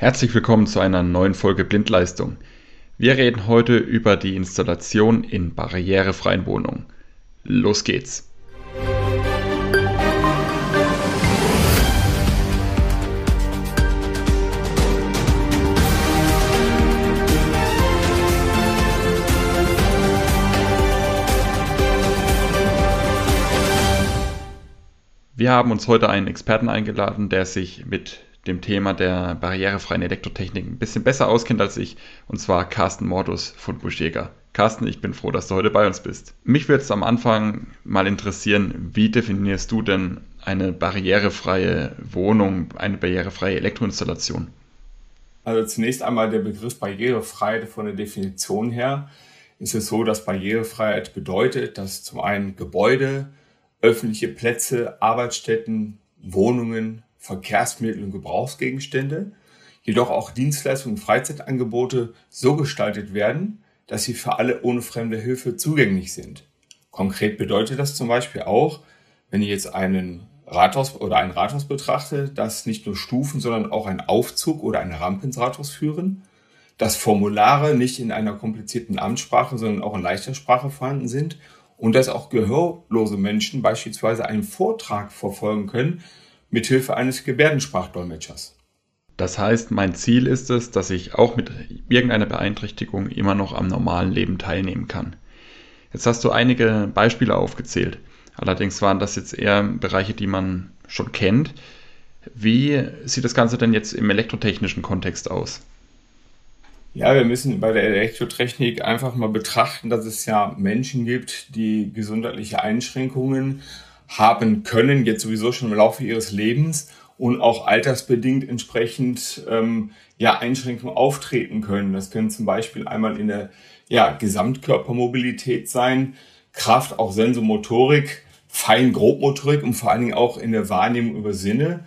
Herzlich willkommen zu einer neuen Folge Blindleistung. Wir reden heute über die Installation in barrierefreien Wohnungen. Los geht's! Wir haben uns heute einen Experten eingeladen, der sich mit dem Thema der barrierefreien Elektrotechnik ein bisschen besser auskennt als ich, und zwar Carsten Mordus von Buschjäger. Carsten, ich bin froh, dass du heute bei uns bist. Mich würde es am Anfang mal interessieren, wie definierst du denn eine barrierefreie Wohnung, eine barrierefreie Elektroinstallation? Also zunächst einmal der Begriff Barrierefreiheit von der Definition her ist es so, dass Barrierefreiheit bedeutet, dass zum einen Gebäude, öffentliche Plätze, Arbeitsstätten, Wohnungen, Verkehrsmittel und Gebrauchsgegenstände, jedoch auch Dienstleistungen und Freizeitangebote so gestaltet werden, dass sie für alle ohne fremde Hilfe zugänglich sind. Konkret bedeutet das zum Beispiel auch, wenn ich jetzt einen Rathaus oder ein Rathaus betrachte, dass nicht nur Stufen, sondern auch ein Aufzug oder eine Rampe ins Rathaus führen, dass Formulare nicht in einer komplizierten Amtssprache, sondern auch in leichter Sprache vorhanden sind und dass auch gehörlose Menschen beispielsweise einen Vortrag verfolgen können mit Hilfe eines Gebärdensprachdolmetschers. Das heißt, mein Ziel ist es, dass ich auch mit irgendeiner Beeinträchtigung immer noch am normalen Leben teilnehmen kann. Jetzt hast du einige Beispiele aufgezählt. Allerdings waren das jetzt eher Bereiche, die man schon kennt. Wie sieht das Ganze denn jetzt im elektrotechnischen Kontext aus? Ja, wir müssen bei der Elektrotechnik einfach mal betrachten, dass es ja Menschen gibt, die gesundheitliche Einschränkungen haben können, jetzt sowieso schon im Laufe ihres Lebens und auch altersbedingt entsprechend ähm, ja, Einschränkungen auftreten können. Das können zum Beispiel einmal in der ja, Gesamtkörpermobilität sein, Kraft, auch Sensomotorik, Fein-Grobmotorik und vor allen Dingen auch in der Wahrnehmung über Sinne.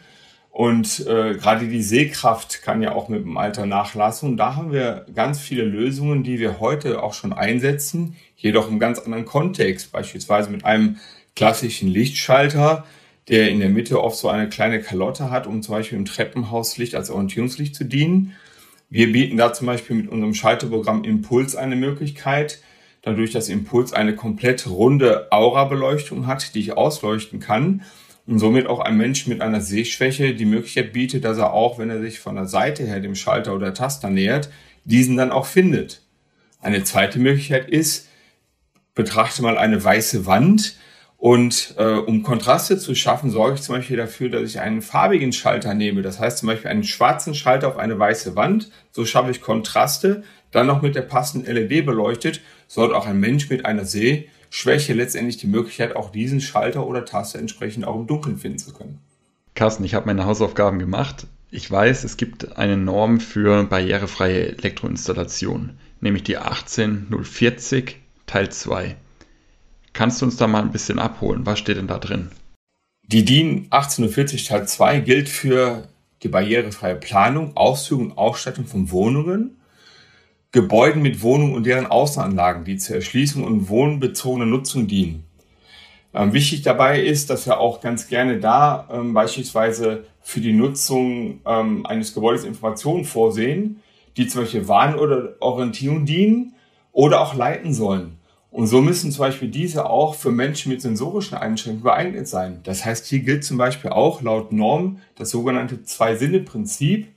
Und äh, gerade die Sehkraft kann ja auch mit dem Alter nachlassen. Und da haben wir ganz viele Lösungen, die wir heute auch schon einsetzen, jedoch im ganz anderen Kontext, beispielsweise mit einem klassischen Lichtschalter, der in der Mitte oft so eine kleine Kalotte hat, um zum Beispiel im Treppenhauslicht als Orientierungslicht zu dienen. Wir bieten da zum Beispiel mit unserem Schalterprogramm Impuls eine Möglichkeit, dadurch, dass Impuls eine komplett runde Aura-Beleuchtung hat, die ich ausleuchten kann und somit auch ein Mensch mit einer Sehschwäche die Möglichkeit bietet, dass er auch, wenn er sich von der Seite her dem Schalter oder Taster nähert, diesen dann auch findet. Eine zweite Möglichkeit ist, betrachte mal eine weiße Wand und äh, um Kontraste zu schaffen, sorge ich zum Beispiel dafür, dass ich einen farbigen Schalter nehme. Das heißt zum Beispiel einen schwarzen Schalter auf eine weiße Wand. So schaffe ich Kontraste. Dann noch mit der passenden LED beleuchtet, sollte auch ein Mensch mit einer Seh Schwäche letztendlich die Möglichkeit, auch diesen Schalter oder Taste entsprechend auch im Dunkeln finden zu können. Carsten, ich habe meine Hausaufgaben gemacht. Ich weiß, es gibt eine Norm für barrierefreie Elektroinstallation, nämlich die 18040 Teil 2. Kannst du uns da mal ein bisschen abholen? Was steht denn da drin? Die DIN 1840 Teil 2 gilt für die barrierefreie Planung, Ausführung und Ausstattung von Wohnungen Gebäuden mit Wohnungen und deren Außenanlagen, die zur Erschließung und wohnbezogener Nutzung dienen. Ähm, wichtig dabei ist, dass wir auch ganz gerne da ähm, beispielsweise für die Nutzung ähm, eines Gebäudes Informationen vorsehen, die zum Beispiel Warn- oder Orientierung dienen oder auch leiten sollen. Und so müssen zum Beispiel diese auch für Menschen mit sensorischen Einschränkungen geeignet sein. Das heißt, hier gilt zum Beispiel auch laut Norm das sogenannte Zwei-Sinne-Prinzip.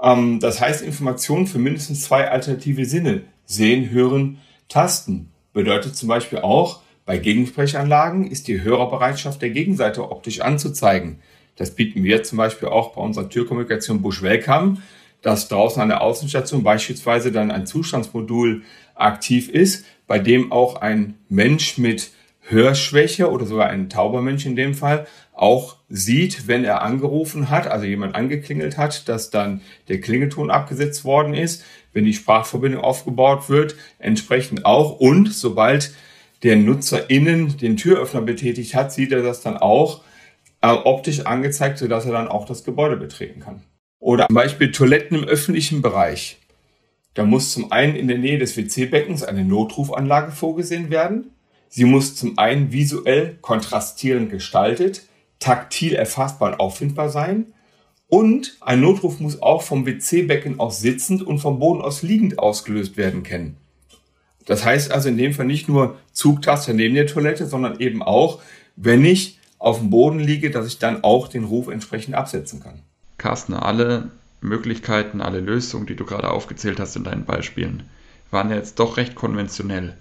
Ähm, das heißt Informationen für mindestens zwei alternative Sinne. Sehen, hören, tasten. Bedeutet zum Beispiel auch, bei Gegensprechanlagen ist die Hörerbereitschaft der Gegenseite optisch anzuzeigen. Das bieten wir zum Beispiel auch bei unserer Türkommunikation Bush Welcome, dass draußen an der Außenstation beispielsweise dann ein Zustandsmodul aktiv ist, bei dem auch ein Mensch mit Hörschwäche oder sogar ein tauber Mensch in dem Fall auch sieht, wenn er angerufen hat, also jemand angeklingelt hat, dass dann der Klingelton abgesetzt worden ist, wenn die Sprachverbindung aufgebaut wird, entsprechend auch und sobald der Nutzer innen den Türöffner betätigt hat, sieht er das dann auch äh, optisch angezeigt, sodass er dann auch das Gebäude betreten kann. Oder zum Beispiel Toiletten im öffentlichen Bereich. Da muss zum einen in der Nähe des WC-Beckens eine Notrufanlage vorgesehen werden. Sie muss zum einen visuell kontrastierend gestaltet, taktil erfassbar und auffindbar sein Und ein Notruf muss auch vom WC-Becken aus sitzend und vom Boden aus liegend ausgelöst werden können. Das heißt also in dem Fall nicht nur Zugtaste neben der Toilette, sondern eben auch, wenn ich auf dem Boden liege, dass ich dann auch den Ruf entsprechend absetzen kann. Carsten, alle Möglichkeiten, alle Lösungen, die du gerade aufgezählt hast in deinen Beispielen, waren ja jetzt doch recht konventionell.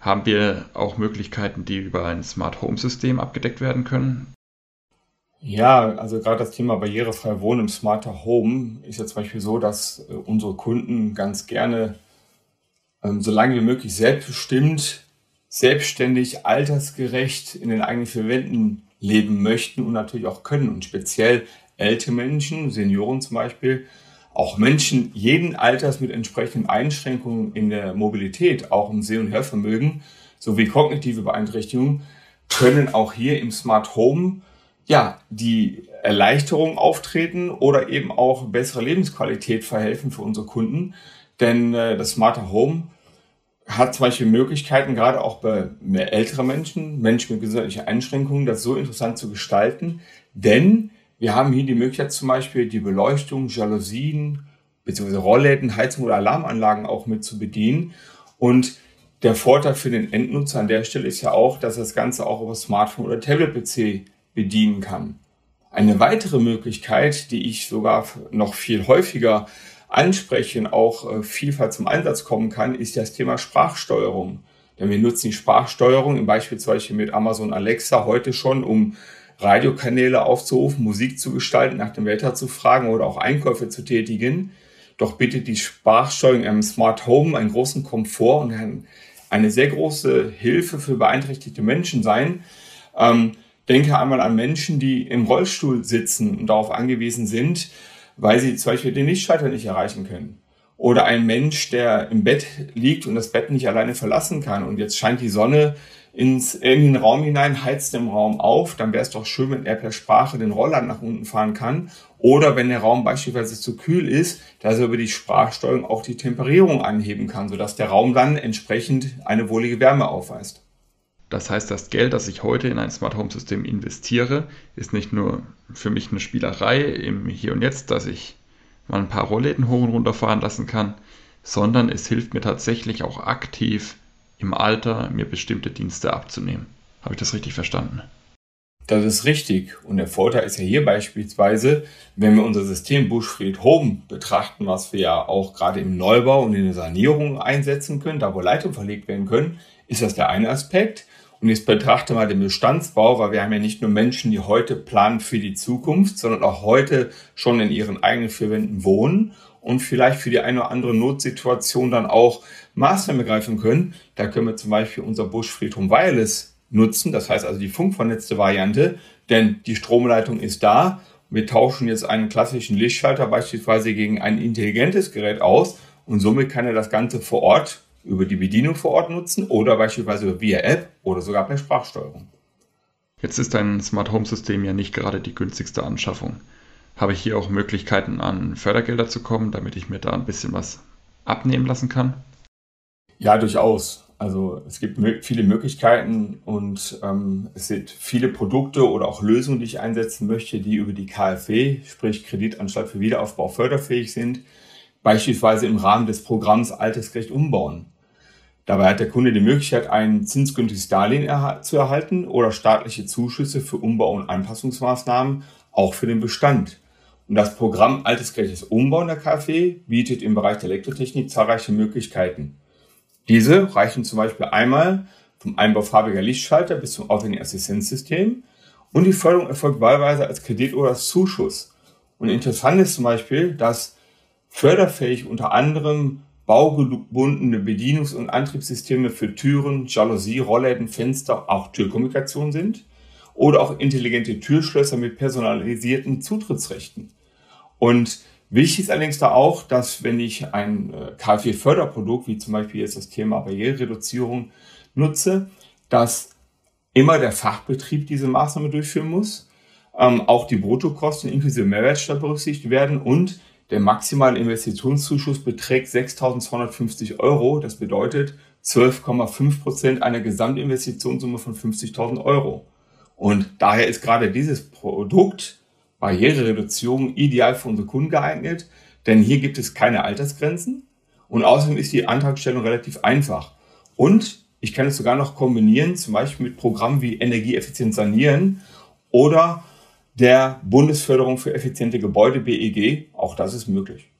Haben wir auch Möglichkeiten, die über ein Smart Home System abgedeckt werden können? Ja, also gerade das Thema barrierefrei Wohnen im Smarter Home ist ja zum Beispiel so, dass äh, unsere Kunden ganz gerne ähm, so lange wie möglich selbstbestimmt, selbstständig, altersgerecht in den eigenen vier Wänden leben möchten und natürlich auch können. Und speziell ältere Menschen, Senioren zum Beispiel, auch Menschen jeden Alters mit entsprechenden Einschränkungen in der Mobilität, auch im Seh- und Hörvermögen sowie kognitive Beeinträchtigungen, können auch hier im Smart Home ja, die Erleichterung auftreten oder eben auch bessere Lebensqualität verhelfen für unsere Kunden. Denn äh, das Smarter Home hat zum Beispiel Möglichkeiten, gerade auch bei mehr älteren Menschen, Menschen mit gesundheitlichen Einschränkungen, das so interessant zu gestalten. Denn wir haben hier die Möglichkeit zum Beispiel die Beleuchtung, Jalousien, beziehungsweise Rollläden, Heizung oder Alarmanlagen auch mit zu bedienen. Und der Vorteil für den Endnutzer an der Stelle ist ja auch, dass das Ganze auch über Smartphone oder Tablet-PC bedienen kann. Eine weitere Möglichkeit, die ich sogar noch viel häufiger anspreche und auch äh, vielfach zum Einsatz kommen kann, ist das Thema Sprachsteuerung. Denn wir nutzen die Sprachsteuerung beispielsweise mit Amazon Alexa heute schon, um Radiokanäle aufzurufen, Musik zu gestalten, nach dem Wetter zu fragen oder auch Einkäufe zu tätigen. Doch bietet die Sprachsteuerung im Smart Home einen großen Komfort und eine sehr große Hilfe für beeinträchtigte Menschen sein. Ähm, denke einmal an Menschen, die im Rollstuhl sitzen und darauf angewiesen sind, weil sie zum Beispiel den Lichtschalter nicht erreichen können. Oder ein Mensch, der im Bett liegt und das Bett nicht alleine verlassen kann und jetzt scheint die Sonne ins, in den Raum hinein, heizt den Raum auf, dann wäre es doch schön, wenn er per Sprache den Roller nach unten fahren kann. Oder wenn der Raum beispielsweise zu kühl ist, dass er über die Sprachsteuerung auch die Temperierung anheben kann, sodass der Raum dann entsprechend eine wohlige Wärme aufweist. Das heißt, das Geld, das ich heute in ein Smart Home System investiere, ist nicht nur für mich eine Spielerei im Hier und Jetzt, dass ich mal ein paar Rollläden hoch und runter fahren lassen kann, sondern es hilft mir tatsächlich auch aktiv im Alter mir bestimmte Dienste abzunehmen. Habe ich das richtig verstanden? Das ist richtig. Und der Vorteil ist ja hier beispielsweise, wenn wir unser System Buschfried Home betrachten, was wir ja auch gerade im Neubau und in der Sanierung einsetzen können, da wo Leitungen verlegt werden können, ist das der eine Aspekt. Und jetzt betrachte mal den Bestandsbau, weil wir haben ja nicht nur Menschen, die heute planen für die Zukunft, sondern auch heute schon in ihren eigenen vier Wänden wohnen und vielleicht für die eine oder andere Notsituation dann auch Maßnahmen greifen können. Da können wir zum Beispiel unser Buschfriedhof Wireless nutzen, das heißt also die funkvernetzte Variante, denn die Stromleitung ist da. Wir tauschen jetzt einen klassischen Lichtschalter beispielsweise gegen ein intelligentes Gerät aus und somit kann er das Ganze vor Ort über die Bedienung vor Ort nutzen oder beispielsweise via App oder sogar per Sprachsteuerung. Jetzt ist ein Smart Home System ja nicht gerade die günstigste Anschaffung. Habe ich hier auch Möglichkeiten an Fördergelder zu kommen, damit ich mir da ein bisschen was abnehmen lassen kann? Ja, durchaus. Also es gibt viele Möglichkeiten und ähm, es sind viele Produkte oder auch Lösungen, die ich einsetzen möchte, die über die KfW, sprich Kreditanstalt für Wiederaufbau, förderfähig sind. Beispielsweise im Rahmen des Programms Altersgerecht umbauen. Dabei hat der Kunde die Möglichkeit, ein zinsgünstiges Darlehen zu erhalten oder staatliche Zuschüsse für Umbau- und Anpassungsmaßnahmen, auch für den Bestand. Und das Programm Altersgerechtes Umbauen der KfW bietet im Bereich der Elektrotechnik zahlreiche Möglichkeiten. Diese reichen zum Beispiel einmal vom Einbau farbiger Lichtschalter bis zum aufwendigen Assistenzsystem und die Förderung erfolgt wahlweise als Kredit oder als Zuschuss. Und interessant ist zum Beispiel, dass förderfähig unter anderem baugebundene Bedienungs- und Antriebssysteme für Türen, Jalousie, Rollläden, Fenster, auch Türkommunikation sind oder auch intelligente Türschlösser mit personalisierten Zutrittsrechten. Und wichtig ist allerdings da auch, dass wenn ich ein äh, KfW-Förderprodukt, wie zum Beispiel jetzt das Thema Barrierereduzierung, nutze, dass immer der Fachbetrieb diese Maßnahme durchführen muss, ähm, auch die Bruttokosten inklusive Mehrwertsteuer berücksichtigt werden und der maximale Investitionszuschuss beträgt 6.250 Euro. Das bedeutet 12,5 Prozent einer Gesamtinvestitionssumme von 50.000 Euro. Und daher ist gerade dieses Produkt Barrierereduzierung ideal für unsere Kunden geeignet, denn hier gibt es keine Altersgrenzen und außerdem ist die Antragstellung relativ einfach. Und ich kann es sogar noch kombinieren, zum Beispiel mit Programmen wie Energieeffizient sanieren oder der Bundesförderung für effiziente Gebäude BEG. Auch das ist möglich.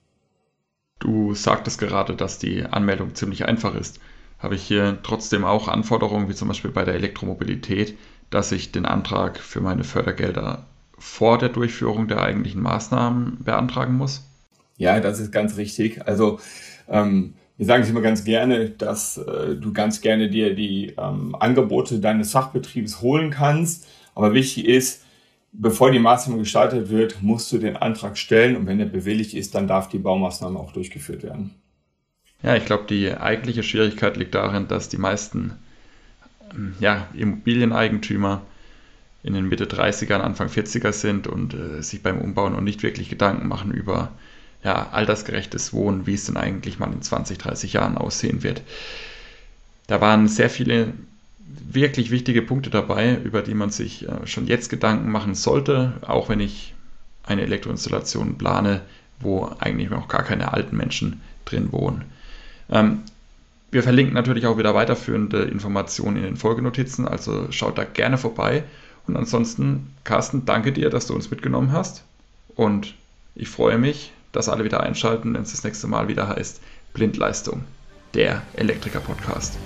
Du sagtest gerade, dass die Anmeldung ziemlich einfach ist. Habe ich hier trotzdem auch Anforderungen, wie zum Beispiel bei der Elektromobilität, dass ich den Antrag für meine Fördergelder vor der Durchführung der eigentlichen Maßnahmen beantragen muss? Ja, das ist ganz richtig. Also ähm, wir sagen es immer ganz gerne, dass äh, du ganz gerne dir die ähm, Angebote deines Fachbetriebs holen kannst. Aber wichtig ist, bevor die Maßnahme gestartet wird, musst du den Antrag stellen und wenn er bewilligt ist, dann darf die Baumaßnahme auch durchgeführt werden. Ja, ich glaube, die eigentliche Schwierigkeit liegt darin, dass die meisten ähm, ja, Immobilieneigentümer in den Mitte 30ern, Anfang 40er sind und äh, sich beim Umbau noch nicht wirklich Gedanken machen über ja, altersgerechtes Wohnen, wie es denn eigentlich mal in 20, 30 Jahren aussehen wird. Da waren sehr viele wirklich wichtige Punkte dabei, über die man sich äh, schon jetzt Gedanken machen sollte, auch wenn ich eine Elektroinstallation plane, wo eigentlich noch gar keine alten Menschen drin wohnen. Ähm, wir verlinken natürlich auch wieder weiterführende Informationen in den Folgenotizen, also schaut da gerne vorbei. Und ansonsten, Carsten, danke dir, dass du uns mitgenommen hast. Und ich freue mich, dass alle wieder einschalten, wenn es das nächste Mal wieder heißt Blindleistung, der Elektriker-Podcast.